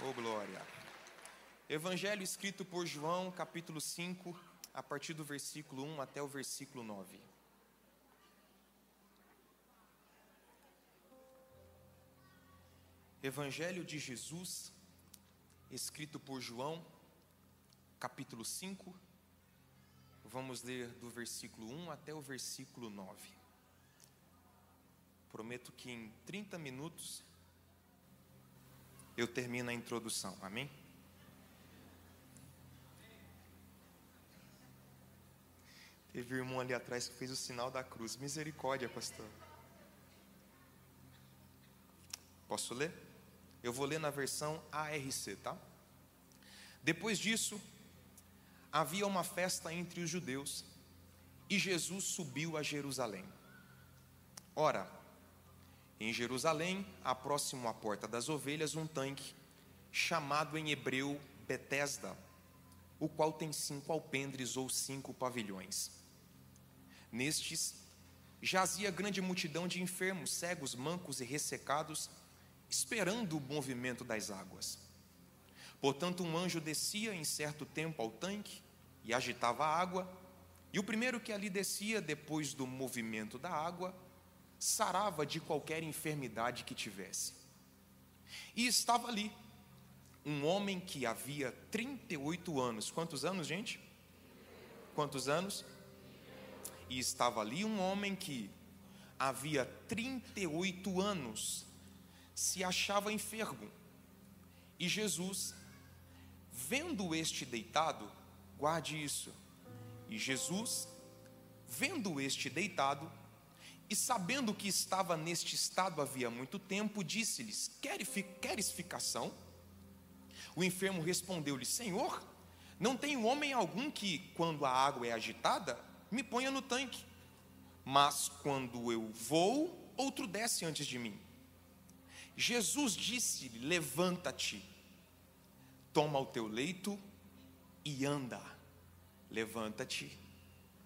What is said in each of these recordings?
Oh, glória. Evangelho escrito por João, capítulo 5, a partir do versículo 1 até o versículo 9. Evangelho de Jesus, escrito por João, capítulo 5. Vamos ler do versículo 1 até o versículo 9. Prometo que em 30 minutos eu termino a introdução. Amém? Teve um irmão ali atrás que fez o sinal da cruz. Misericórdia, pastor. Posso ler? Eu vou ler na versão ARC, tá? Depois disso, havia uma festa entre os judeus e Jesus subiu a Jerusalém. Ora, em Jerusalém, há próximo à porta das ovelhas, um tanque, chamado em hebreu Betesda, o qual tem cinco alpendres ou cinco pavilhões. Nestes jazia grande multidão de enfermos, cegos, mancos e ressecados, esperando o movimento das águas. Portanto, um anjo descia em certo tempo ao tanque e agitava a água, e o primeiro que ali descia, depois do movimento da água, sarava de qualquer enfermidade que tivesse. E estava ali um homem que havia 38 anos. Quantos anos, gente? Quantos anos? E estava ali um homem que havia 38 anos se achava enfermo. E Jesus, vendo este deitado, guarde isso. E Jesus, vendo este deitado, e sabendo que estava neste estado havia muito tempo, disse-lhes: Queres ficação? O enfermo respondeu-lhe: Senhor, não tem homem algum que, quando a água é agitada, me ponha no tanque. Mas quando eu vou, outro desce antes de mim. Jesus disse-lhe: Levanta-te, toma o teu leito e anda. Levanta-te,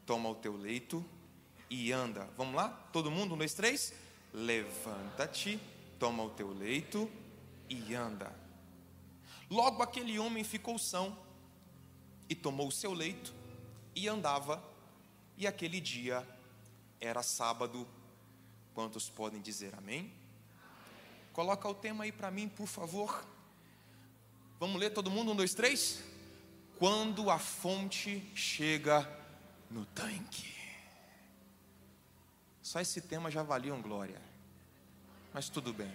toma o teu leito e anda. Vamos lá? Todo mundo? Um, dois, três. Levanta-te, toma o teu leito e anda. Logo aquele homem ficou são e tomou o seu leito e andava, e aquele dia era sábado. Quantos podem dizer amém? Coloca o tema aí para mim, por favor. Vamos ler todo mundo? Um, dois, três. Quando a fonte chega no tanque. Só esse tema já valia um glória. Mas tudo bem.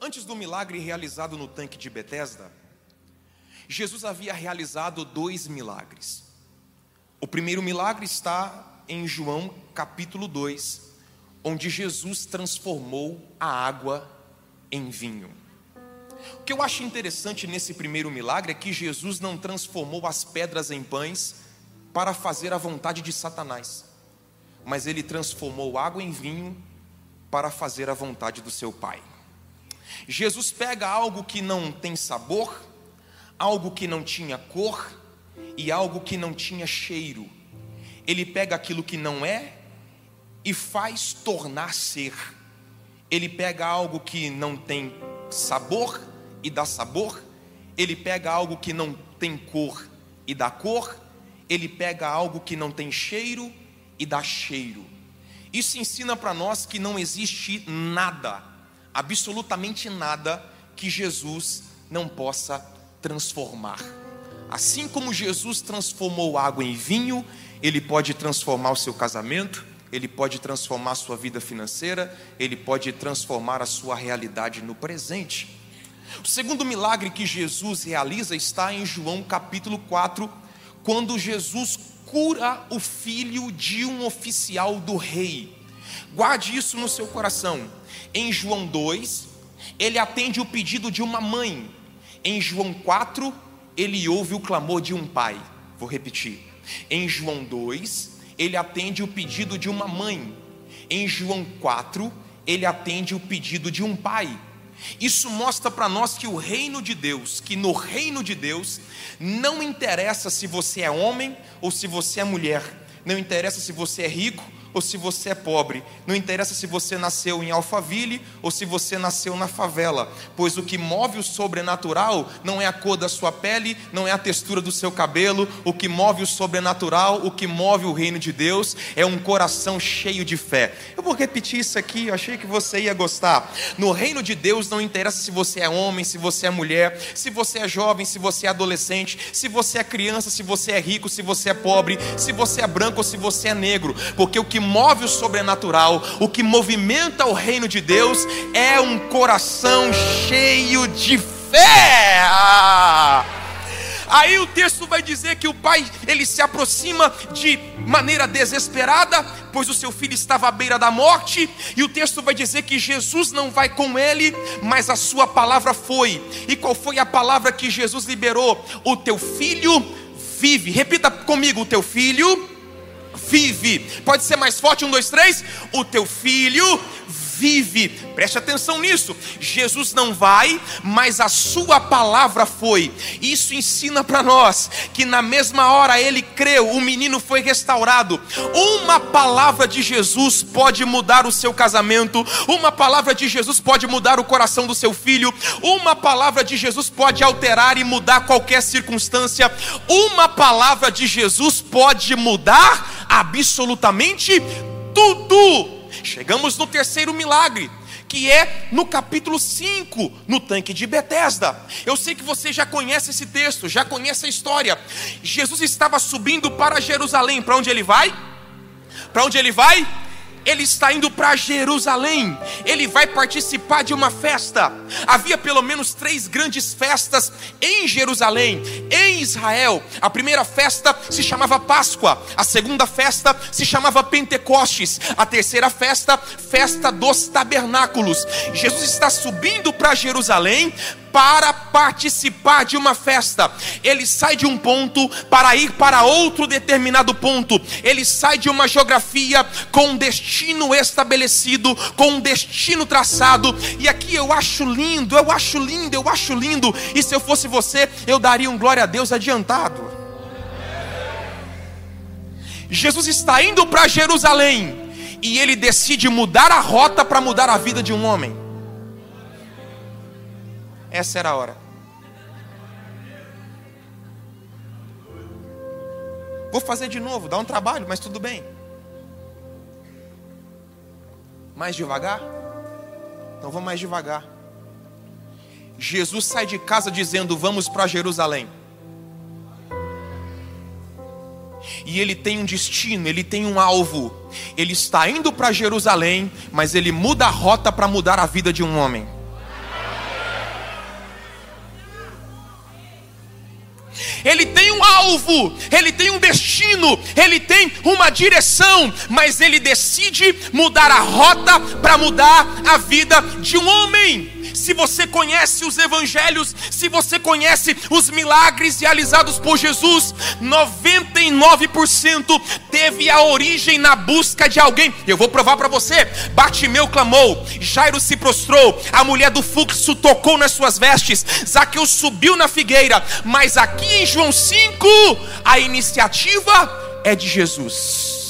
Antes do milagre realizado no tanque de Betesda, Jesus havia realizado dois milagres. O primeiro milagre está em João capítulo 2, onde Jesus transformou a água em vinho. O que eu acho interessante nesse primeiro milagre é que Jesus não transformou as pedras em pães para fazer a vontade de Satanás, mas ele transformou água em vinho para fazer a vontade do seu Pai. Jesus pega algo que não tem sabor, algo que não tinha cor e algo que não tinha cheiro. Ele pega aquilo que não é e faz tornar ser. Ele pega algo que não tem sabor e dá sabor, ele pega algo que não tem cor e dá cor, ele pega algo que não tem cheiro e dá cheiro. Isso ensina para nós que não existe nada, absolutamente nada, que Jesus não possa transformar. Assim como Jesus transformou água em vinho, ele pode transformar o seu casamento, ele pode transformar a sua vida financeira, ele pode transformar a sua realidade no presente. O segundo milagre que Jesus realiza está em João capítulo 4, quando Jesus cura o filho de um oficial do rei. Guarde isso no seu coração. Em João 2, ele atende o pedido de uma mãe. Em João 4, ele ouve o clamor de um pai. Vou repetir. Em João 2, ele atende o pedido de uma mãe. Em João 4, ele atende o pedido de um pai. Isso mostra para nós que o reino de Deus, que no reino de Deus, não interessa se você é homem ou se você é mulher, não interessa se você é rico ou se você é pobre. Não interessa se você nasceu em Alphaville ou se você nasceu na favela, pois o que move o sobrenatural não é a cor da sua pele, não é a textura do seu cabelo, o que move o sobrenatural, o que move o reino de Deus é um coração cheio de fé. Eu vou repetir isso aqui, eu achei que você ia gostar. No reino de Deus não interessa se você é homem, se você é mulher, se você é jovem, se você é adolescente, se você é criança, se você é rico, se você é pobre, se você é branco ou se você é negro, porque o que move o sobrenatural, o que movimenta o reino de Deus é um coração cheio de fé. Aí o texto vai dizer que o pai, ele se aproxima de maneira desesperada, pois o seu filho estava à beira da morte, e o texto vai dizer que Jesus não vai com ele, mas a sua palavra foi. E qual foi a palavra que Jesus liberou? O teu filho vive. Repita comigo: o teu filho vive. Pode ser mais forte? Um, dois, três. O teu filho vive. Preste atenção nisso. Jesus não vai, mas a sua palavra foi. Isso ensina para nós que na mesma hora ele creu, o menino foi restaurado. Uma palavra de Jesus pode mudar o seu casamento, uma palavra de Jesus pode mudar o coração do seu filho, uma palavra de Jesus pode alterar e mudar qualquer circunstância. Uma palavra de Jesus pode mudar absolutamente tudo. Chegamos no terceiro milagre, que é no capítulo 5, no tanque de Betesda. Eu sei que você já conhece esse texto, já conhece a história. Jesus estava subindo para Jerusalém. Para onde ele vai? Para onde ele vai? Ele está indo para Jerusalém, ele vai participar de uma festa. Havia pelo menos três grandes festas em Jerusalém, em Israel. A primeira festa se chamava Páscoa, a segunda festa se chamava Pentecostes, a terceira festa, Festa dos Tabernáculos. Jesus está subindo para Jerusalém para participar de uma festa. Ele sai de um ponto para ir para outro determinado ponto. Ele sai de uma geografia com um destino estabelecido, com um destino traçado. E aqui eu acho lindo, eu acho lindo, eu acho lindo. E se eu fosse você, eu daria um glória a Deus adiantado. Jesus está indo para Jerusalém e ele decide mudar a rota para mudar a vida de um homem. Essa era a hora. Vou fazer de novo, dá um trabalho, mas tudo bem. Mais devagar? Então vamos mais devagar. Jesus sai de casa dizendo: Vamos para Jerusalém. E ele tem um destino, ele tem um alvo. Ele está indo para Jerusalém, mas ele muda a rota para mudar a vida de um homem. Ele tem um alvo, ele tem um destino, ele tem uma direção, mas ele decide mudar a rota para mudar a vida de um homem se você conhece os evangelhos, se você conhece os milagres realizados por Jesus, 99% teve a origem na busca de alguém. Eu vou provar para você. Batimeu clamou, Jairo se prostrou, a mulher do fluxo tocou nas suas vestes, Zaqueu subiu na figueira, mas aqui em João 5, a iniciativa é de Jesus.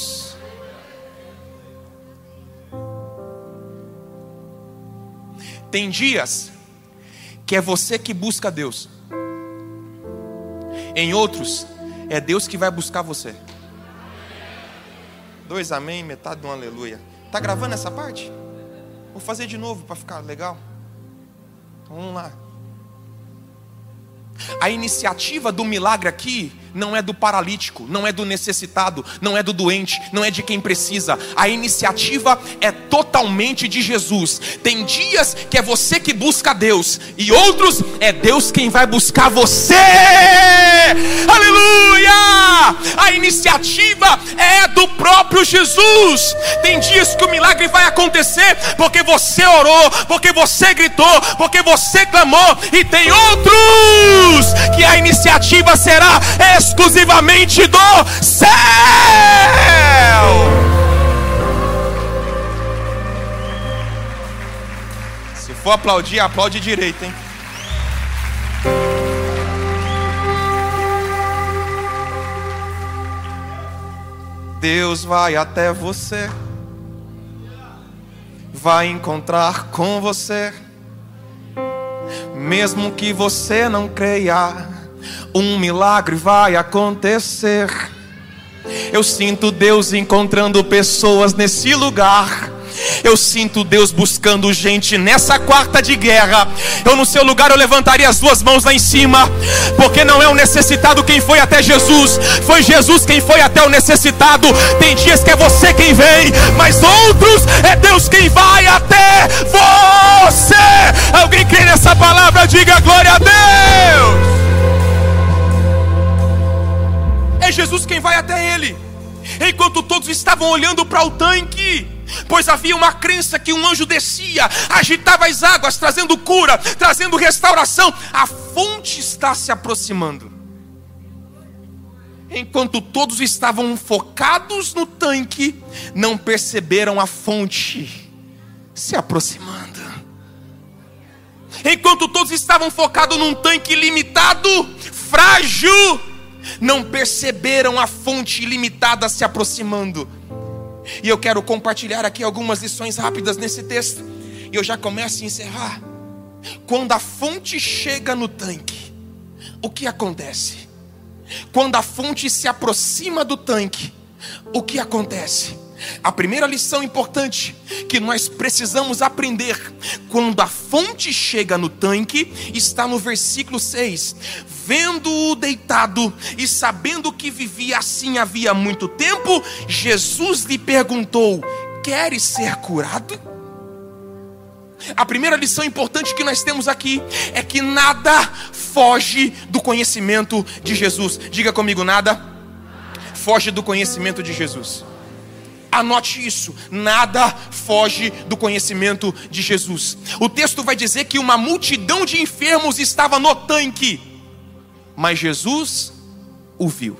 Tem dias que é você que busca Deus. Em outros, é Deus que vai buscar você. Dois amém, metade de um aleluia. Tá gravando essa parte? Vou fazer de novo para ficar legal. Então, vamos lá. A iniciativa do milagre aqui não é do paralítico, não é do necessitado, não é do doente, não é de quem precisa. A iniciativa é totalmente de Jesus. Tem dias que é você que busca Deus, e outros é Deus quem vai buscar você. Aleluia! A iniciativa é do próprio Jesus. Tem dias que o milagre vai acontecer porque você orou, porque você gritou, porque você clamou, e tem outros que a iniciativa será exclusivamente do céu. Se for aplaudir, aplaude direito, hein? Deus vai até você, vai encontrar com você, mesmo que você não creia, um milagre vai acontecer. Eu sinto Deus encontrando pessoas nesse lugar eu sinto Deus buscando gente nessa quarta de guerra. Eu no seu lugar eu levantaria as duas mãos lá em cima, porque não é o necessitado quem foi até Jesus, foi Jesus quem foi até o necessitado. Tem dias que é você quem vem, mas outros é Deus quem vai até você. Alguém crê nessa palavra? Diga glória a Deus. É Jesus quem vai até ele. Enquanto todos estavam olhando para o tanque, pois havia uma crença que um anjo descia, agitava as águas, trazendo cura, trazendo restauração. A fonte está se aproximando. Enquanto todos estavam focados no tanque, não perceberam a fonte se aproximando. Enquanto todos estavam focados num tanque limitado, frágil, não perceberam a fonte limitada se aproximando. E eu quero compartilhar aqui algumas lições rápidas nesse texto. E eu já começo a encerrar. Quando a fonte chega no tanque, o que acontece? Quando a fonte se aproxima do tanque, o que acontece? A primeira lição importante que nós precisamos aprender quando a fonte chega no tanque está no versículo 6. Vendo-o deitado e sabendo que vivia assim havia muito tempo, Jesus lhe perguntou: Queres ser curado? A primeira lição importante que nós temos aqui é que nada foge do conhecimento de Jesus. Diga comigo, nada foge do conhecimento de Jesus. Anote isso, nada foge do conhecimento de Jesus. O texto vai dizer que uma multidão de enfermos estava no tanque, mas Jesus o viu.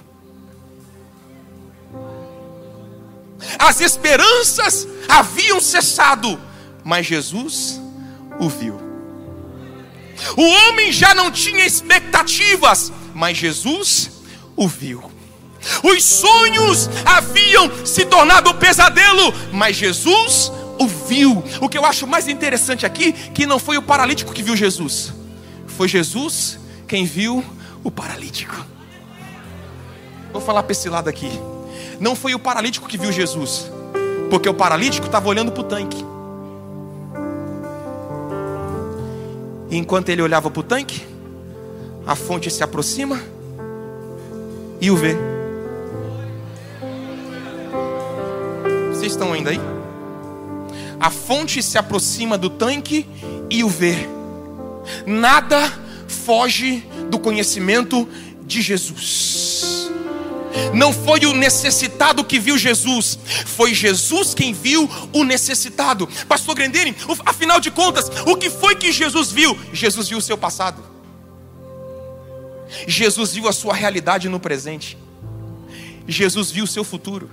As esperanças haviam cessado, mas Jesus o viu. O homem já não tinha expectativas, mas Jesus o viu. Os sonhos haviam se tornado pesadelo, mas Jesus o viu. O que eu acho mais interessante aqui, que não foi o paralítico que viu Jesus, foi Jesus quem viu o paralítico. Vou falar para esse lado aqui. Não foi o paralítico que viu Jesus, porque o paralítico estava olhando para o tanque. E enquanto ele olhava para o tanque, a fonte se aproxima e o vê. Vocês estão ainda aí? A fonte se aproxima do tanque e o vê. Nada foge do conhecimento de Jesus. Não foi o necessitado que viu Jesus, foi Jesus quem viu o necessitado. Pastor Grandini, afinal de contas, o que foi que Jesus viu? Jesus viu o seu passado. Jesus viu a sua realidade no presente. Jesus viu o seu futuro.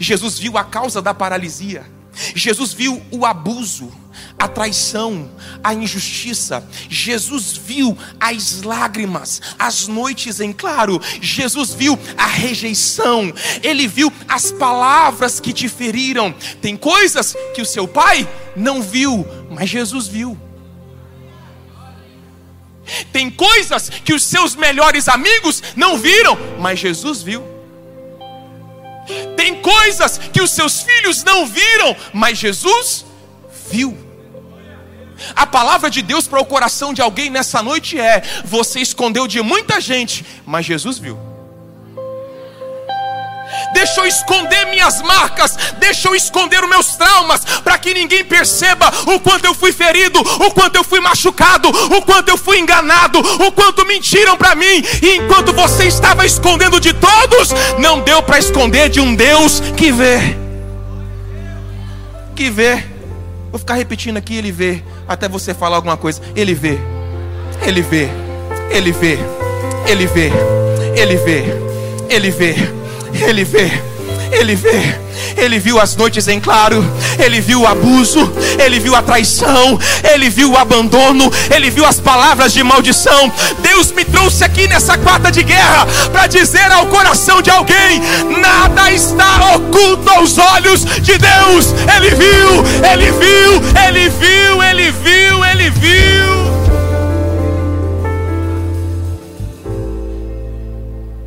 Jesus viu a causa da paralisia. Jesus viu o abuso, a traição, a injustiça. Jesus viu as lágrimas, as noites em claro. Jesus viu a rejeição. Ele viu as palavras que te feriram. Tem coisas que o seu pai não viu, mas Jesus viu. Tem coisas que os seus melhores amigos não viram, mas Jesus viu. Tem coisas que os seus filhos não viram, mas Jesus viu. A palavra de Deus para o coração de alguém nessa noite é: você escondeu de muita gente, mas Jesus viu deixa eu esconder minhas marcas, deixa eu esconder os meus traumas, para que ninguém perceba o quanto eu fui ferido, o quanto eu fui machucado, o quanto eu fui enganado, o quanto mentiram para mim, e enquanto você estava escondendo de todos, não deu para esconder de um Deus que vê. Que vê. Vou ficar repetindo aqui, ele vê, até você falar alguma coisa. Ele vê. Ele vê. Ele vê. Ele vê. Ele vê. Ele vê. Ele vê, ele vê, Ele viu as noites em claro, ele viu o abuso, ele viu a traição, ele viu o abandono, ele viu as palavras de maldição. Deus me trouxe aqui nessa quarta de guerra para dizer ao coração de alguém: nada está oculto aos olhos de Deus. Ele viu, ele viu, ele viu, ele viu, ele viu.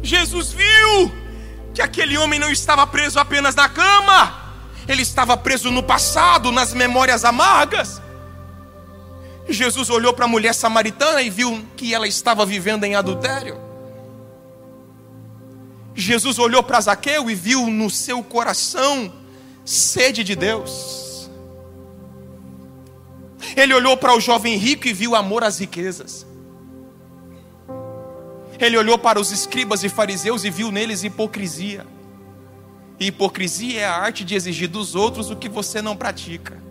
Jesus viu que aquele homem não estava preso apenas na cama, ele estava preso no passado, nas memórias amargas. Jesus olhou para a mulher samaritana e viu que ela estava vivendo em adultério. Jesus olhou para Zaqueu e viu no seu coração sede de Deus. Ele olhou para o jovem rico e viu amor às riquezas. Ele olhou para os escribas e fariseus e viu neles hipocrisia. E hipocrisia é a arte de exigir dos outros o que você não pratica.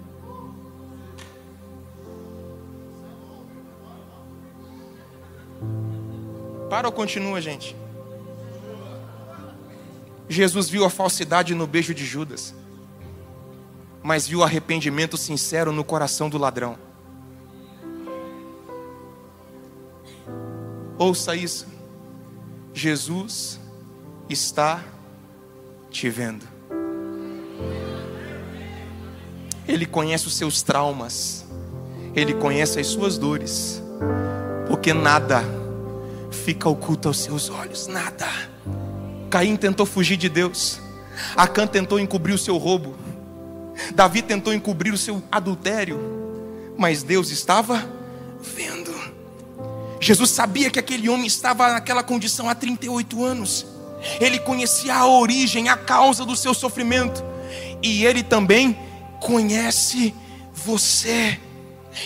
Para ou continua, gente? Jesus viu a falsidade no beijo de Judas, mas viu arrependimento sincero no coração do ladrão. Ouça isso. Jesus está te vendo. Ele conhece os seus traumas, ele conhece as suas dores, porque nada fica oculto aos seus olhos, nada. Caim tentou fugir de Deus, Acã tentou encobrir o seu roubo, Davi tentou encobrir o seu adultério, mas Deus estava vendo. Jesus sabia que aquele homem estava naquela condição há 38 anos. Ele conhecia a origem, a causa do seu sofrimento. E ele também conhece você.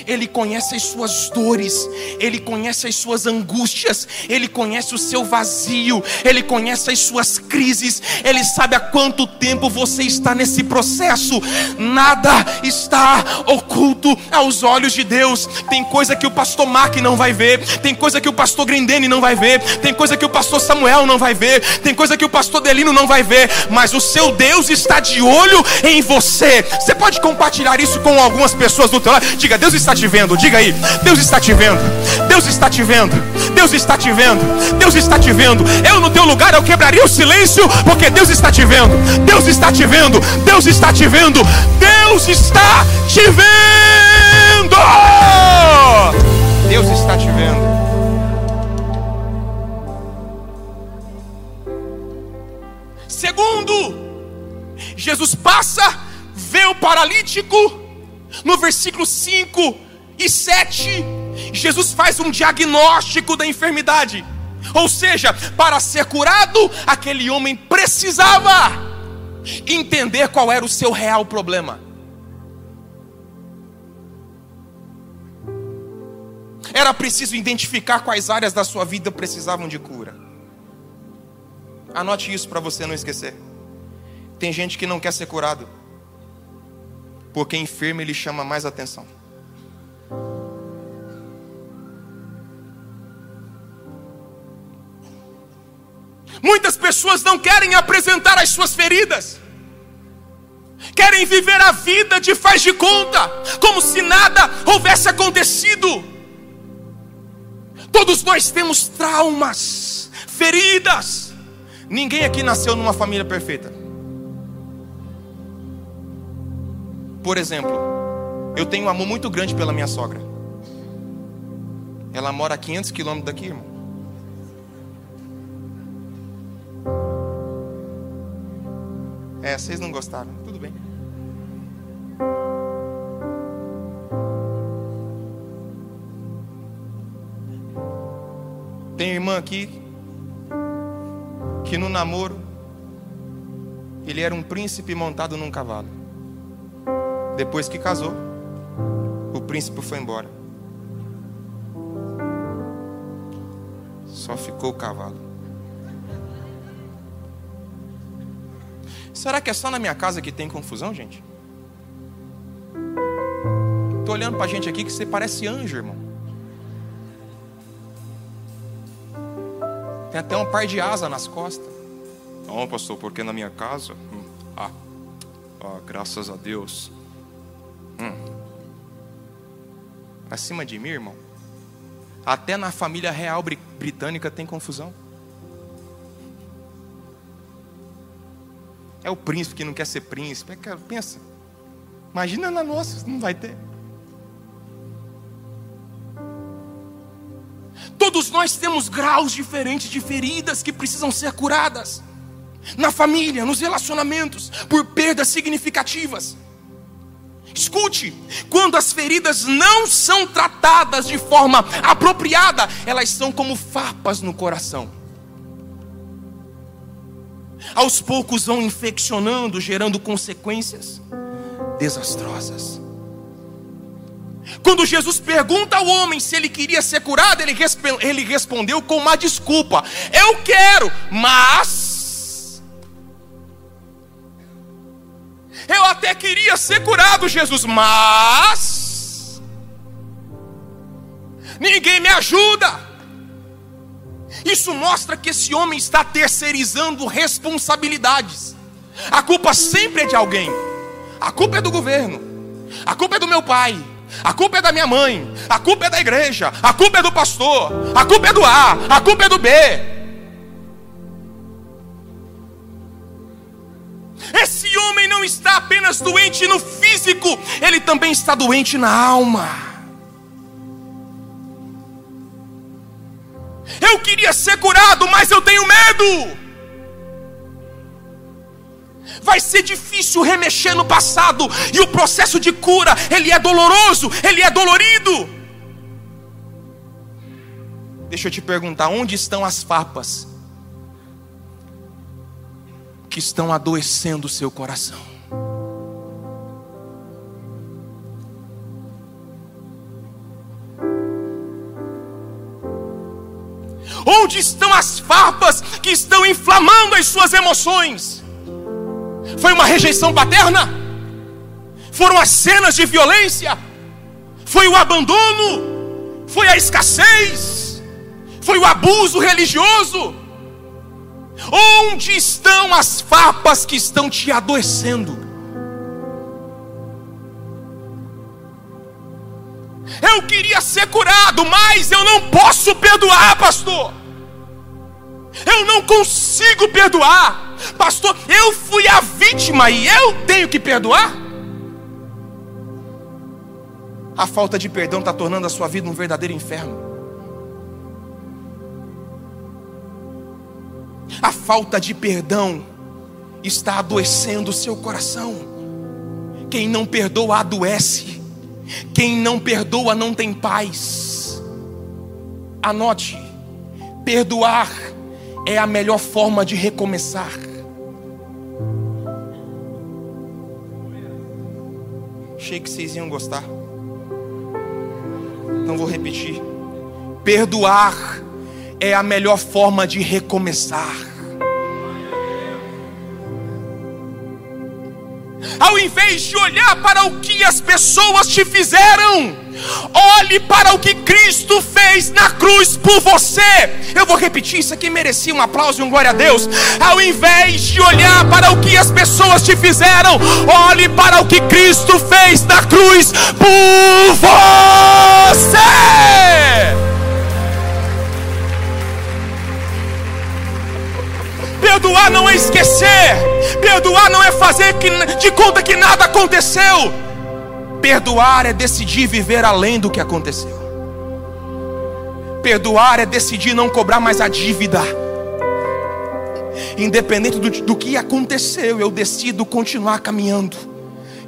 Ele conhece as suas dores, Ele conhece as suas angústias, Ele conhece o seu vazio, Ele conhece as suas crises, Ele sabe há quanto tempo você está nesse processo. Nada está oculto aos olhos de Deus. Tem coisa que o pastor Mark não vai ver, tem coisa que o pastor Grindene não vai ver, tem coisa que o pastor Samuel não vai ver, tem coisa que o pastor Delino não vai ver, mas o seu Deus está de olho em você. Você pode compartilhar isso com algumas pessoas do teu lado? Diga, Deus está te vendo, diga aí. Deus está te vendo. Deus está te vendo. Deus está te vendo. Deus está te vendo. Eu no teu lugar eu quebraria o silêncio, porque Deus está te vendo. Deus está te vendo. Deus está te vendo. Deus está te vendo. Deus está te vendo. Segundo, Jesus passa, vê o paralítico no versículo 5 e 7, Jesus faz um diagnóstico da enfermidade. Ou seja, para ser curado, aquele homem precisava entender qual era o seu real problema. Era preciso identificar quais áreas da sua vida precisavam de cura. Anote isso para você não esquecer. Tem gente que não quer ser curado porque enfermo ele chama mais atenção. Muitas pessoas não querem apresentar as suas feridas, querem viver a vida de faz de conta, como se nada houvesse acontecido. Todos nós temos traumas, feridas. Ninguém aqui nasceu numa família perfeita. Por exemplo, eu tenho um amor muito grande pela minha sogra. Ela mora a 500 quilômetros daqui, irmão. É, vocês não gostaram. Tudo bem. Tem irmã aqui que no namoro ele era um príncipe montado num cavalo. Depois que casou, o príncipe foi embora. Só ficou o cavalo. Será que é só na minha casa que tem confusão, gente? Tô olhando pra gente aqui que você parece anjo, irmão. Tem até um par de asa nas costas. Não, pastor, porque na minha casa. Hum, ah, Oh, graças a Deus. Acima de mim, irmão. Até na família real britânica tem confusão. É o príncipe que não quer ser príncipe. É, pensa. Imagina na nossa, não vai ter. Todos nós temos graus diferentes de feridas que precisam ser curadas. Na família, nos relacionamentos, por perdas significativas. Escute, quando as feridas não são tratadas de forma apropriada, elas são como farpas no coração. Aos poucos vão infeccionando, gerando consequências desastrosas. Quando Jesus pergunta ao homem se ele queria ser curado, ele, ele respondeu com uma desculpa: Eu quero, mas. Eu até queria ser curado, Jesus, mas. Ninguém me ajuda. Isso mostra que esse homem está terceirizando responsabilidades. A culpa sempre é de alguém. A culpa é do governo. A culpa é do meu pai. A culpa é da minha mãe, a culpa é da igreja, a culpa é do pastor, a culpa é do A, a culpa é do B. Esse homem não está apenas doente no físico, ele também está doente na alma. Eu queria ser curado, mas eu tenho medo vai ser difícil remexer no passado, e o processo de cura, ele é doloroso, ele é dolorido. Deixa eu te perguntar, onde estão as farpas que estão adoecendo o seu coração? Onde estão as farpas que estão inflamando as suas emoções? Foi uma rejeição paterna? Foram as cenas de violência? Foi o abandono? Foi a escassez? Foi o abuso religioso? Onde estão as farpas que estão te adoecendo? Eu queria ser curado, mas eu não posso perdoar, pastor. Eu não consigo perdoar. Pastor, eu fui a vítima e eu tenho que perdoar? A falta de perdão está tornando a sua vida um verdadeiro inferno. A falta de perdão está adoecendo o seu coração. Quem não perdoa adoece. Quem não perdoa não tem paz. Anote: perdoar é a melhor forma de recomeçar. Achei que vocês iam gostar. Não vou repetir. Perdoar é a melhor forma de recomeçar. Ao invés de olhar para o que as pessoas te fizeram, Olhe para o que Cristo fez na cruz por você. Eu vou repetir, isso aqui merecia um aplauso e um glória a Deus. Ao invés de olhar para o que as pessoas te fizeram, olhe para o que Cristo fez na cruz por você. Perdoar não é fazer de conta que nada aconteceu. Perdoar é decidir viver além do que aconteceu. Perdoar é decidir não cobrar mais a dívida. Independente do, do que aconteceu, eu decido continuar caminhando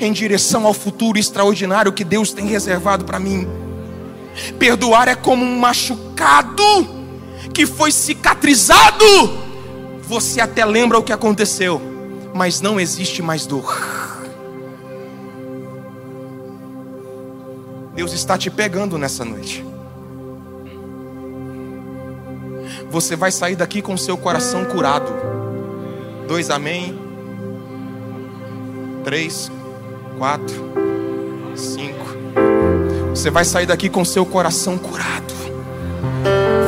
em direção ao futuro extraordinário que Deus tem reservado para mim. Perdoar é como um machucado que foi cicatrizado. Você até lembra o que aconteceu, mas não existe mais dor. Deus está te pegando nessa noite. Você vai sair daqui com seu coração curado. Dois amém. Três, quatro, cinco. Você vai sair daqui com seu coração curado.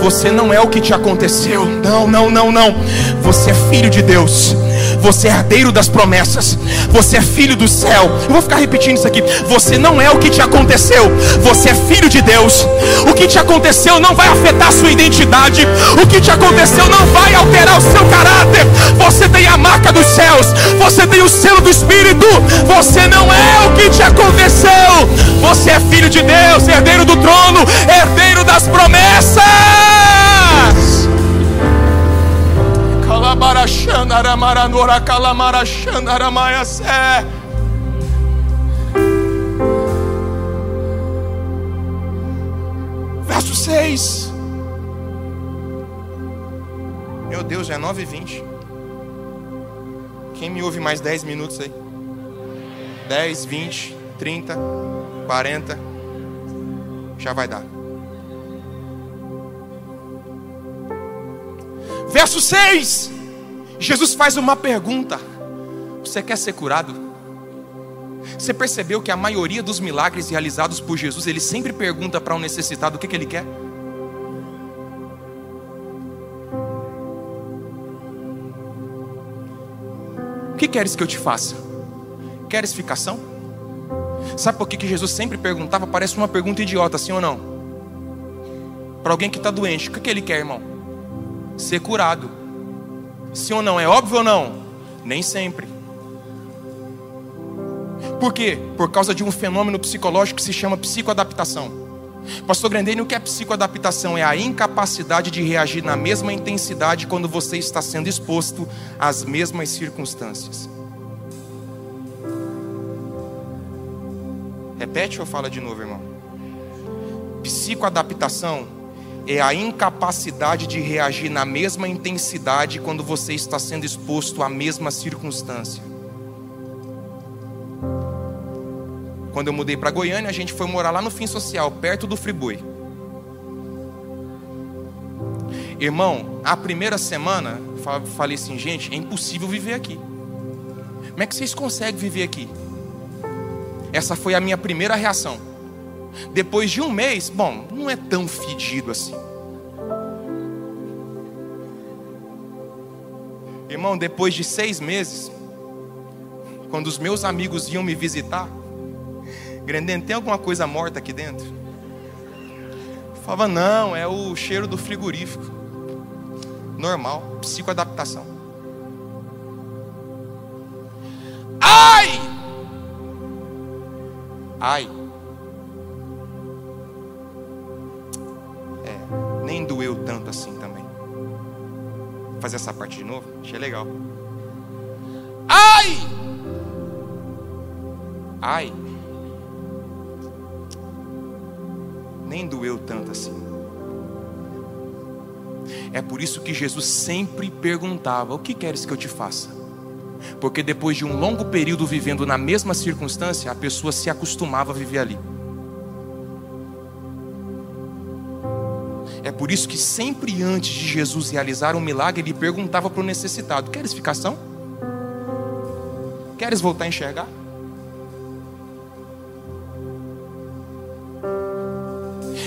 Você não é o que te aconteceu. Não, não, não, não. Você é filho de Deus. Você é herdeiro das promessas, você é filho do céu. Eu vou ficar repetindo isso aqui. Você não é o que te aconteceu, você é filho de Deus. O que te aconteceu não vai afetar a sua identidade, o que te aconteceu não vai alterar o seu caráter. Você tem a marca dos céus, você tem o selo do Espírito, você não é o que te aconteceu, você é filho de Deus, herdeiro do trono, herdeiro das promessas. Verso 6. Meu Deus, já é 9 e 20 Quem me ouve mais 10 minutos aí? 10, 20, 30, 40. Já vai dar. Verso 6. Jesus faz uma pergunta: Você quer ser curado? Você percebeu que a maioria dos milagres realizados por Jesus, ele sempre pergunta para um necessitado o que, que ele quer? O que queres que eu te faça? Queres ficação? Sabe por que, que Jesus sempre perguntava? Parece uma pergunta idiota, sim ou não? Para alguém que está doente, o que, que ele quer, irmão? Ser curado. Sim ou não? É óbvio ou não? Nem sempre. Por quê? Por causa de um fenômeno psicológico que se chama psicoadaptação. Pastor Grandene, o que é psicoadaptação? É a incapacidade de reagir na mesma intensidade quando você está sendo exposto às mesmas circunstâncias. Repete ou fala de novo, irmão? Psicoadaptação é a incapacidade de reagir na mesma intensidade quando você está sendo exposto à mesma circunstância. Quando eu mudei para Goiânia, a gente foi morar lá no Fim Social, perto do Friboi. Irmão, a primeira semana, falei assim, gente, é impossível viver aqui. Como é que vocês conseguem viver aqui? Essa foi a minha primeira reação. Depois de um mês, bom, não é tão fedido assim. Irmão, depois de seis meses, quando os meus amigos iam me visitar, Grandene, tem alguma coisa morta aqui dentro? Eu falava, não, é o cheiro do frigorífico. Normal, psicoadaptação. Ai! Ai! Fazer essa parte de novo? Achei legal. Ai! Ai! Nem doeu tanto assim. É por isso que Jesus sempre perguntava: O que queres que eu te faça? Porque depois de um longo período vivendo na mesma circunstância, a pessoa se acostumava a viver ali. Por isso que sempre antes de Jesus realizar um milagre, ele perguntava para o necessitado: Queres ficação? Queres voltar a enxergar?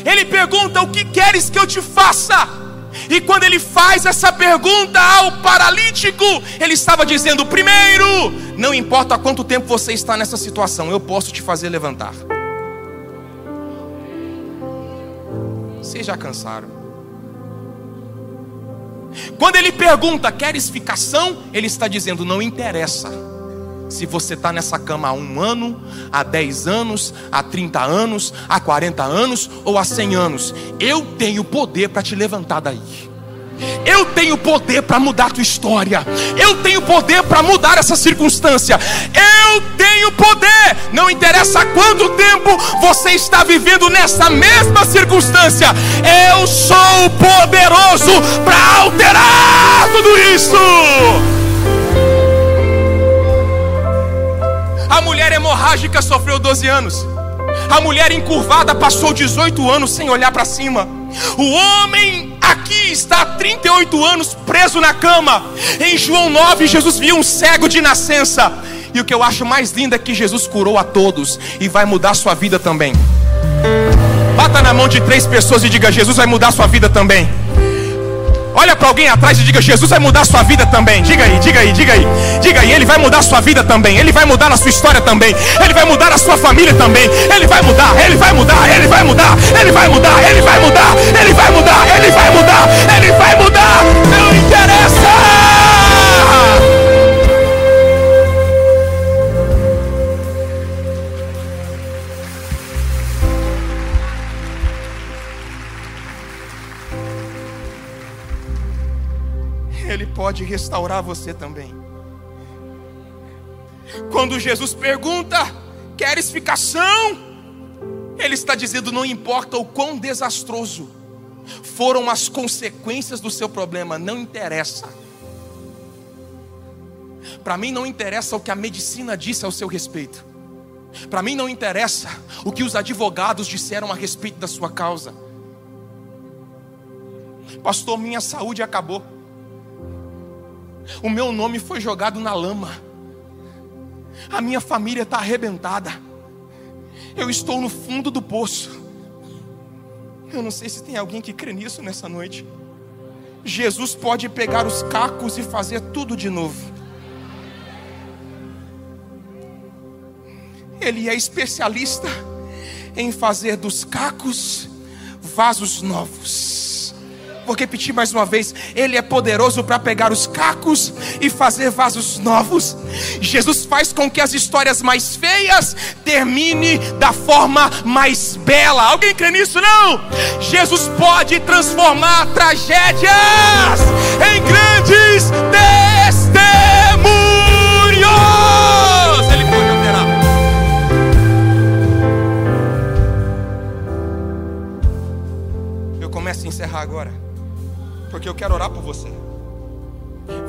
Ele pergunta: O que queres que eu te faça? E quando ele faz essa pergunta ao paralítico, ele estava dizendo: primeiro, não importa quanto tempo você está nessa situação, eu posso te fazer levantar. Vocês já cansaram. Quando ele pergunta, queres ficação? Ele está dizendo, não interessa. Se você está nessa cama há um ano, há 10 anos, há 30 anos, há 40 anos ou há 100 anos, eu tenho poder para te levantar daí. Eu tenho poder para mudar a tua história. Eu tenho poder para mudar essa circunstância. Eu tenho poder. Não interessa quanto tempo você está vivendo nessa mesma circunstância. Eu sou poderoso para alterar tudo isso. A mulher hemorrágica sofreu 12 anos. A mulher encurvada passou 18 anos sem olhar para cima. O homem está há 38 anos preso na cama. Em João 9, Jesus viu um cego de nascença. E o que eu acho mais lindo é que Jesus curou a todos e vai mudar sua vida também. Bata na mão de três pessoas e diga: Jesus vai mudar sua vida também. Olha para alguém atrás e diga: Jesus vai mudar sua vida também. Diga aí, diga aí, diga aí. Diga aí, ele vai mudar sua vida também. Ele vai mudar a sua história também. Ele vai mudar a sua família também. Ele vai mudar, ele pode restaurar você também. Quando Jesus pergunta: Queres ficação? Ele está dizendo: Não importa o quão desastroso foram as consequências do seu problema, não interessa. Para mim não interessa o que a medicina disse ao seu respeito. Para mim não interessa o que os advogados disseram a respeito da sua causa. Pastor, minha saúde acabou. O meu nome foi jogado na lama. A minha família está arrebentada. Eu estou no fundo do poço. Eu não sei se tem alguém que crê nisso nessa noite. Jesus pode pegar os cacos e fazer tudo de novo. Ele é especialista em fazer dos cacos vasos novos. Vou repetir mais uma vez: Ele é poderoso para pegar os cacos e fazer vasos novos. Jesus faz com que as histórias mais feias termine da forma mais bela. Alguém crê nisso? Não? Jesus pode transformar tragédias em grandes testemunhos. Ele pode operar. Eu começo a encerrar agora porque eu quero orar por você.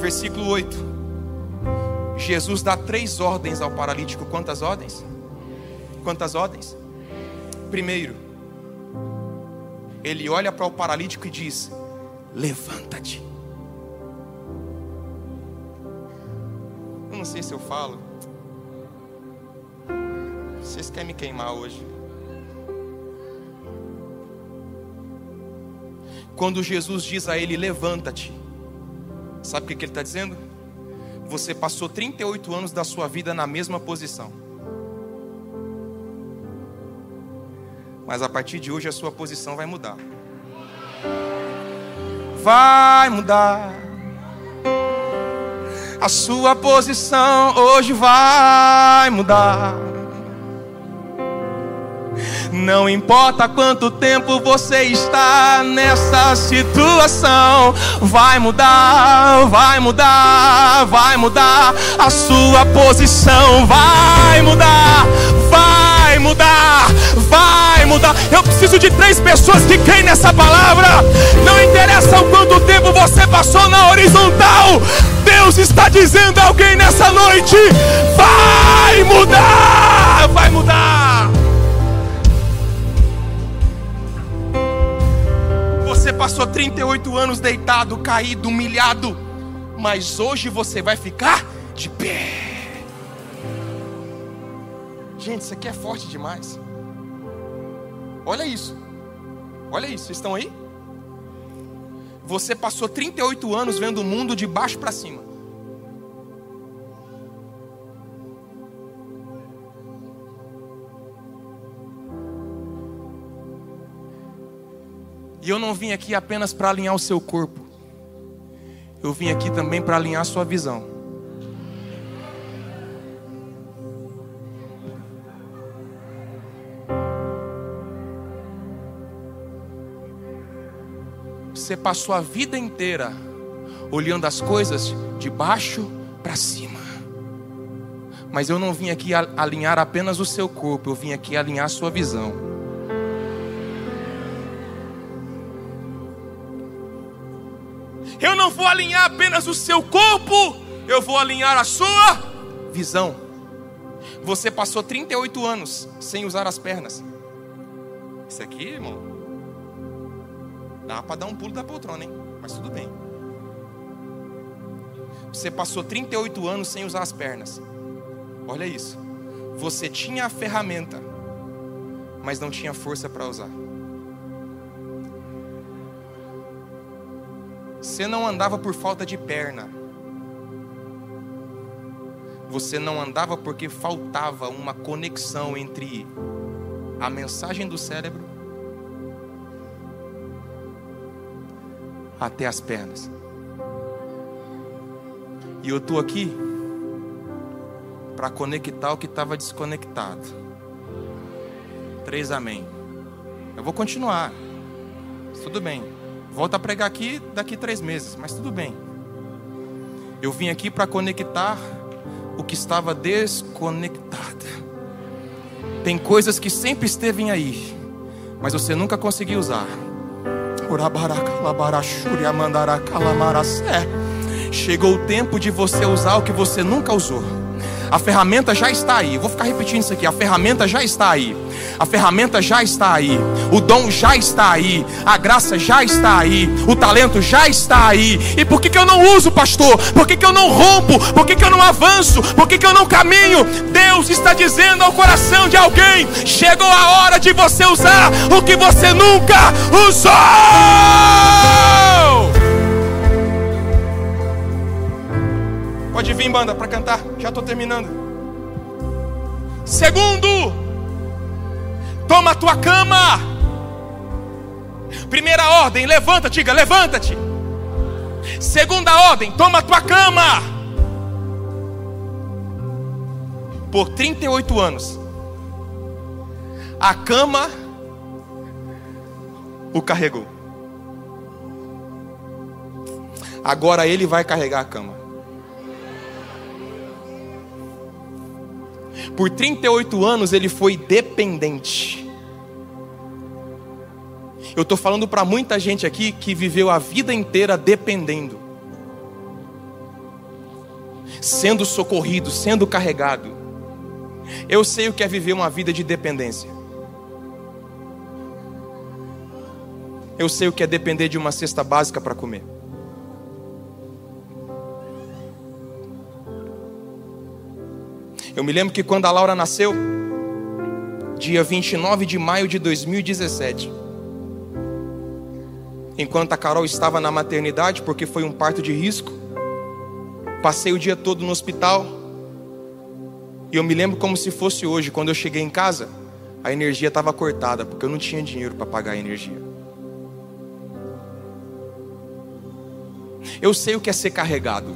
Versículo 8. Jesus dá três ordens ao paralítico. Quantas ordens? Quantas ordens? Primeiro, ele olha para o paralítico e diz: Levanta-te. Eu não sei se eu falo. Vocês querem me queimar hoje? Quando Jesus diz a ele: Levanta-te, sabe o que, ele está dizendo? Você passou 38 anos da sua vida na mesma posição. Mas a partir de hoje a sua posição vai mudar. Vai mudar. A sua posição hoje vai mudar. Não importa quanto tempo você está nessa situação, vai mudar, vai mudar, vai mudar. A sua posição vai mudar, vai mudar, vai mudar. Eu preciso de três pessoas que creem nessa palavra. Não interessa o quanto tempo você passou na horizontal. Deus está dizendo a alguém nessa noite: vai mudar, vai mudar. Passou 38 anos deitado, caído, humilhado, mas hoje você vai ficar de pé. Gente, isso aqui é forte demais. Olha isso. Olha isso, vocês estão aí? Você passou 38 anos vendo o mundo de baixo para cima. E eu não vim aqui apenas para alinhar o seu corpo. Eu vim aqui também para alinhar a sua visão. Você passou a vida inteira olhando as coisas de baixo para cima. Mas eu não vim aqui alinhar apenas o seu corpo, eu vim aqui alinhar a sua visão. Eu não vou alinhar apenas o seu corpo, eu vou alinhar a sua visão. Você passou 38 anos sem usar as pernas. Isso aqui, irmão, dá para dar um pulo da poltrona, hein? Mas tudo bem. Você passou 38 anos sem usar as pernas. Olha isso. Você tinha a ferramenta, mas não tinha força para usar. Você não andava por falta de perna. Você não andava porque faltava uma conexão entre a mensagem do cérebro até as pernas. E eu estou aqui para conectar o que estava desconectado. Três amém. Eu vou continuar. Tudo bem. Volto a pregar aqui daqui três meses, mas tudo bem. Eu vim aqui para conectar o que estava desconectado. Tem coisas que sempre esteve aí, mas você nunca conseguiu usar. Chegou o tempo de você usar o que você nunca usou. A ferramenta já está aí. Vou ficar repetindo isso aqui. A ferramenta já está aí. A ferramenta já está aí. O dom já está aí. A graça já está aí. O talento já está aí. E por que, que eu não uso, pastor? Por que, que eu não rompo? Por que, que eu não avanço? Por que, que eu não caminho? Deus está dizendo ao coração de alguém: chegou a hora de você usar o que você nunca usou. Pode vir, banda, para cantar. Já estou terminando. Segundo, toma a tua cama. Primeira ordem, levanta-te, diga, levanta-te. Segunda ordem, toma a tua cama. Por 38 anos, a cama o carregou. Agora ele vai carregar a cama. Por 38 anos ele foi dependente. Eu estou falando para muita gente aqui que viveu a vida inteira dependendo, sendo socorrido, sendo carregado. Eu sei o que é viver uma vida de dependência. Eu sei o que é depender de uma cesta básica para comer. Eu me lembro que quando a Laura nasceu, dia 29 de maio de 2017, enquanto a Carol estava na maternidade, porque foi um parto de risco, passei o dia todo no hospital. E eu me lembro como se fosse hoje, quando eu cheguei em casa, a energia estava cortada, porque eu não tinha dinheiro para pagar a energia. Eu sei o que é ser carregado.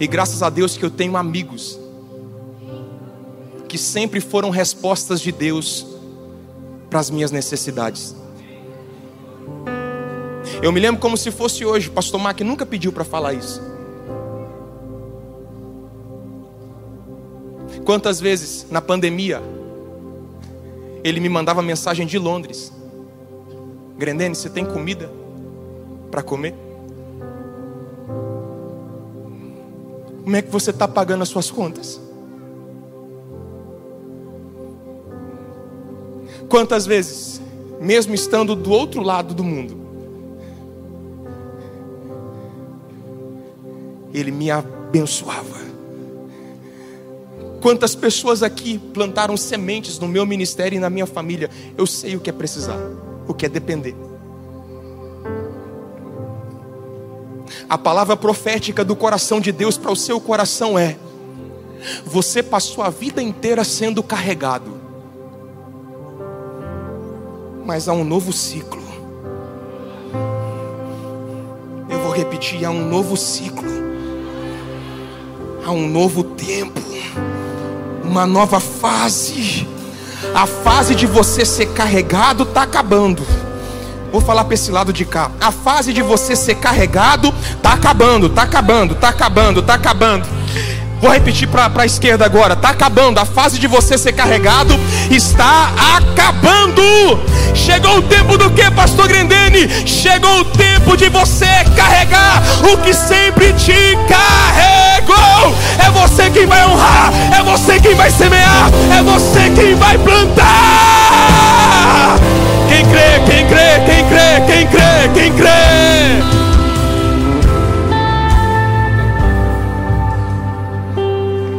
E graças a Deus que eu tenho amigos que sempre foram respostas de Deus para as minhas necessidades. Eu me lembro como se fosse hoje, pastor Mac nunca pediu para falar isso. Quantas vezes na pandemia ele me mandava mensagem de Londres: Grendene, você tem comida para comer? Como é que você está pagando as suas contas? Quantas vezes, mesmo estando do outro lado do mundo, Ele me abençoava. Quantas pessoas aqui plantaram sementes no meu ministério e na minha família? Eu sei o que é precisar, o que é depender. A palavra profética do coração de Deus para o seu coração é: você passou a vida inteira sendo carregado, mas há um novo ciclo. Eu vou repetir: há um novo ciclo, há um novo tempo, uma nova fase. A fase de você ser carregado está acabando. Vou falar para esse lado de cá. A fase de você ser carregado tá acabando, tá acabando, tá acabando, tá acabando. Vou repetir para a esquerda agora. Tá acabando. A fase de você ser carregado está acabando. Chegou o tempo do que, Pastor Grendene? Chegou o tempo de você carregar o que sempre te carregou. É você quem vai honrar. É você quem vai semear. É você quem vai plantar. Quem crê, quem crê, quem crê, quem crê, quem crê.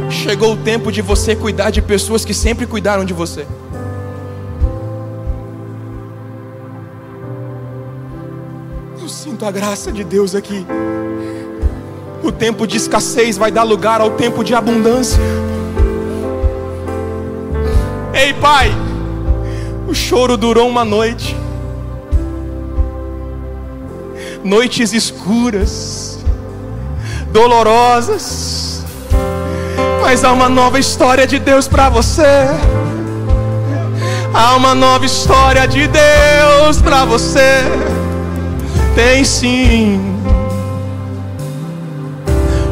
Chegou o tempo de você cuidar de pessoas que sempre cuidaram de você. Sinto a graça de Deus aqui. O tempo de escassez vai dar lugar ao tempo de abundância. Ei, Pai, o choro durou uma noite, noites escuras, dolorosas, mas há uma nova história de Deus para você. Há uma nova história de Deus para você. Tem sim.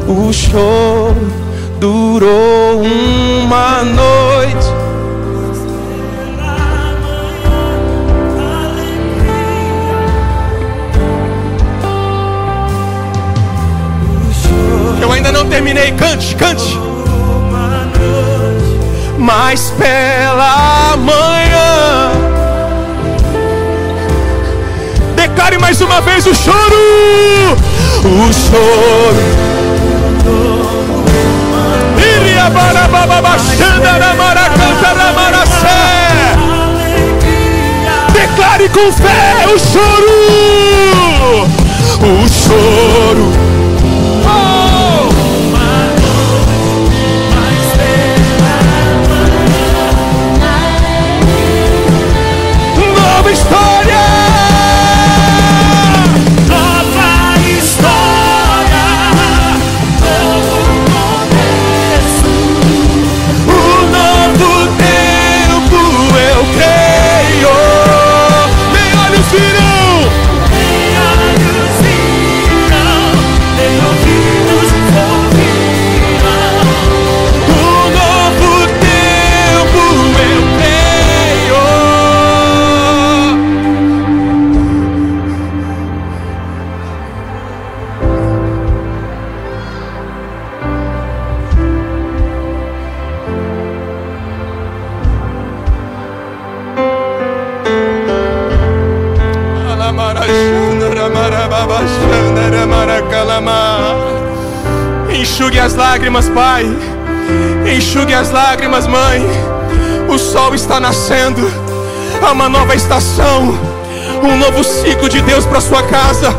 O choro durou uma noite. Eu ainda não terminei. Cante, cante. Mas pela manhã. Declare mais uma vez o choro. O choro. Declare com fé o choro. O choro. Lágrimas, Pai. Enxugue as lágrimas, Mãe. O sol está nascendo. Há uma nova estação. Um novo ciclo de Deus para sua casa.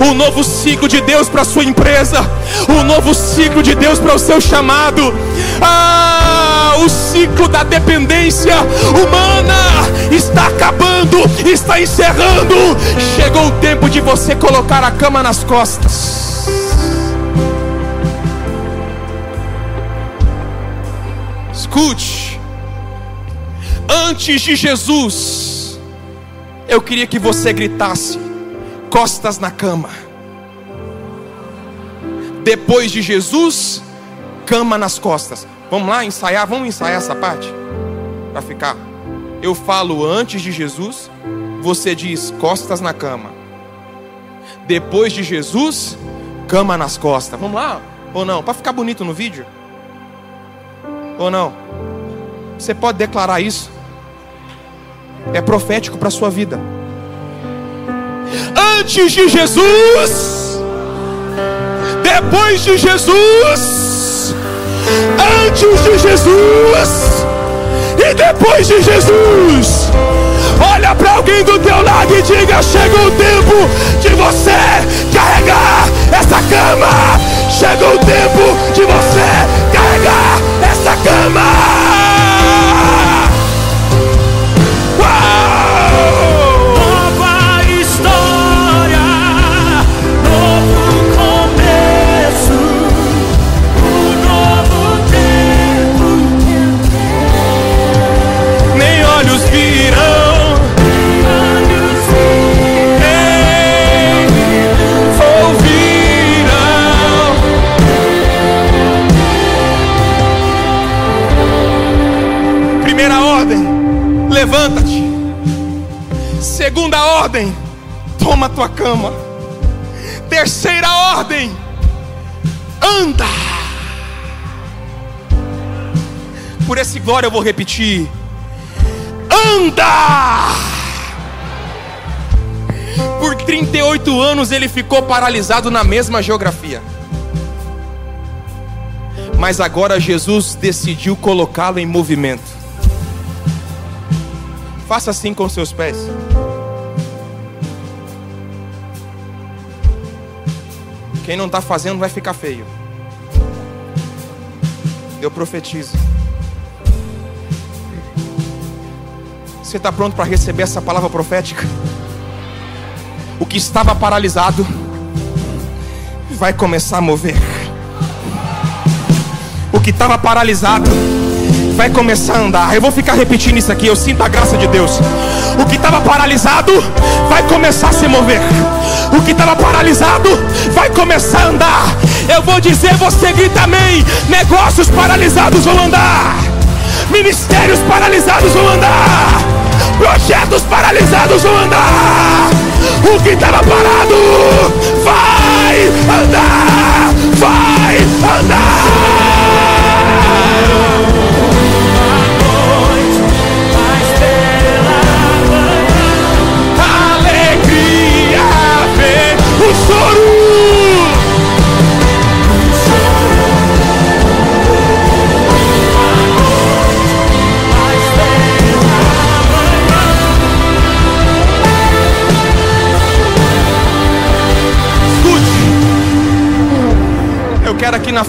Um novo ciclo de Deus para sua empresa. Um novo ciclo de Deus para o seu chamado. Ah, o ciclo da dependência humana está acabando, está encerrando. Chegou o tempo de você colocar a cama nas costas. Escute. Antes de Jesus, eu queria que você gritasse: costas na cama. Depois de Jesus, cama nas costas. Vamos lá ensaiar, vamos ensaiar essa parte para ficar. Eu falo antes de Jesus, você diz costas na cama. Depois de Jesus, cama nas costas. Vamos lá? Ou não? Para ficar bonito no vídeo? Ou não? Você pode declarar isso? É profético para a sua vida. Antes de Jesus, depois de Jesus, antes de Jesus e depois de Jesus. Olha para alguém do teu lado e diga: chegou o tempo de você carregar essa cama. Chegou o tempo de você carregar essa cama. Cama. Terceira ordem, anda. Por esse glória eu vou repetir. Anda! Por 38 anos ele ficou paralisado na mesma geografia. Mas agora Jesus decidiu colocá-lo em movimento. Faça assim com seus pés. Quem não está fazendo vai ficar feio. Eu profetizo. Você está pronto para receber essa palavra profética? O que estava paralisado vai começar a mover. O que estava paralisado vai começar a andar. Eu vou ficar repetindo isso aqui. Eu sinto a graça de Deus. O que estava paralisado vai começar a se mover. O que estava paralisado vai começar a andar. Eu vou dizer, você grita amém. Negócios paralisados vão andar. Ministérios paralisados vão andar. Projetos paralisados vão andar. O que estava parado vai andar.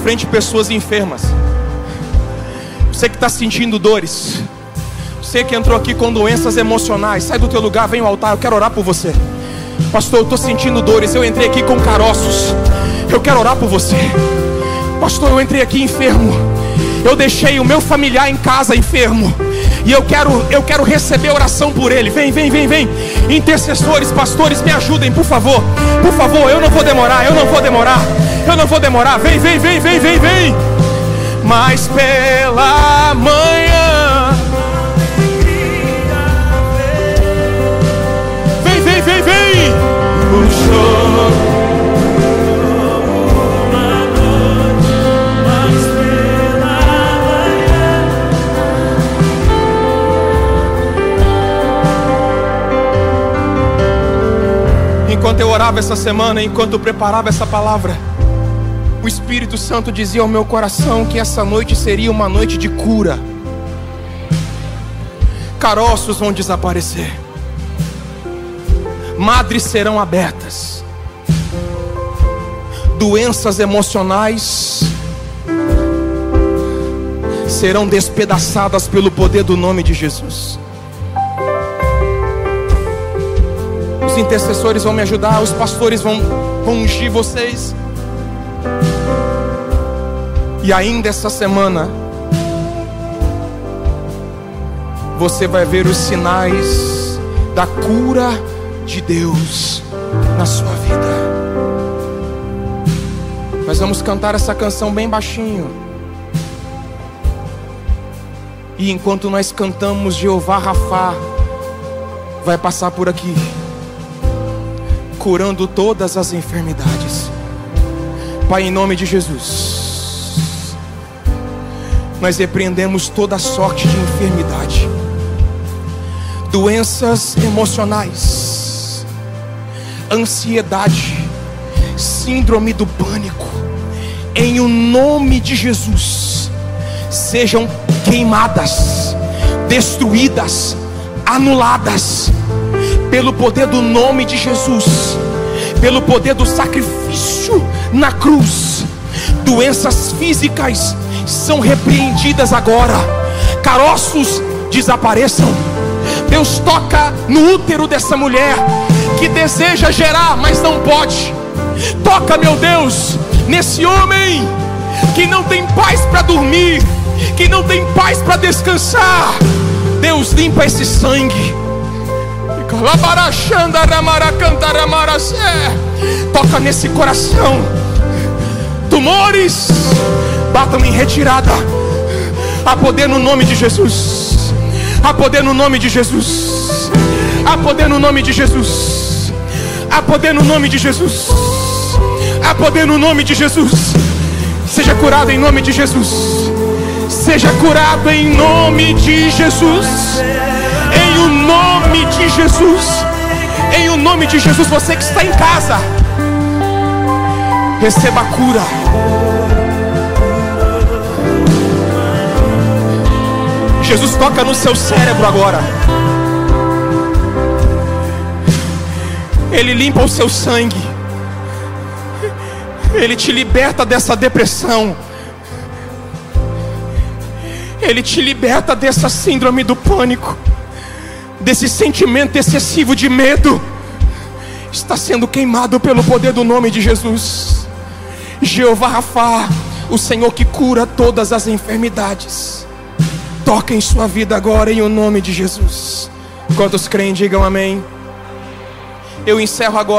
Frente pessoas enfermas. Você que está sentindo dores. Você que entrou aqui com doenças emocionais. Sai do teu lugar, vem ao altar. Eu quero orar por você. Pastor, eu estou sentindo dores. Eu entrei aqui com caroços. Eu quero orar por você. Pastor, eu entrei aqui enfermo. Eu deixei o meu familiar em casa enfermo. E eu quero, eu quero receber oração por ele. Vem, vem, vem, vem. Intercessores, pastores, me ajudem, por favor. Por favor, eu não vou demorar, eu não vou demorar. Eu não vou demorar. Vem, vem, vem, vem, vem, vem. Mas pela manhã. Vem, vem, vem, vem. O choro. Enquanto eu orava essa semana, enquanto eu preparava essa palavra, o Espírito Santo dizia ao meu coração que essa noite seria uma noite de cura. Caroços vão desaparecer, madres serão abertas, doenças emocionais serão despedaçadas pelo poder do nome de Jesus. Os intercessores vão me ajudar, os pastores vão, vão ungir vocês. E ainda essa semana, você vai ver os sinais da cura de Deus na sua vida. Nós vamos cantar essa canção bem baixinho. E enquanto nós cantamos, Jeová Rafá vai passar por aqui, curando todas as enfermidades. Pai, em nome de Jesus, nós repreendemos toda sorte de enfermidade, doenças emocionais, ansiedade, síndrome do pânico, em o nome de Jesus, sejam queimadas, destruídas, anuladas, pelo poder do nome de Jesus, pelo poder do sacrifício na cruz. Doenças físicas são repreendidas agora, caroços desapareçam. Deus toca no útero dessa mulher que deseja gerar, mas não pode. Toca, meu Deus, nesse homem que não tem paz para dormir, que não tem paz para descansar. Deus limpa esse sangue. Toca nesse coração. Tumores batam em retirada. Há poder no nome de Jesus. Há poder no nome de Jesus. Há poder no nome de Jesus. Há poder no nome de Jesus. Há poder no nome de Jesus. Seja curado em nome de Jesus. Seja curado em nome de Jesus. Em o nome de Jesus. Em o nome de Jesus, você que está em casa, receba a cura. Jesus toca no seu cérebro agora. Ele limpa o seu sangue. Ele te liberta dessa depressão. Ele te liberta dessa síndrome do pânico, desse sentimento excessivo de medo. Está sendo queimado pelo poder do nome de Jesus. Jeová Rafa, o Senhor que cura todas as enfermidades. Toca em sua vida agora em o nome de Jesus. Quantos creem, digam amém. Eu encerro agora.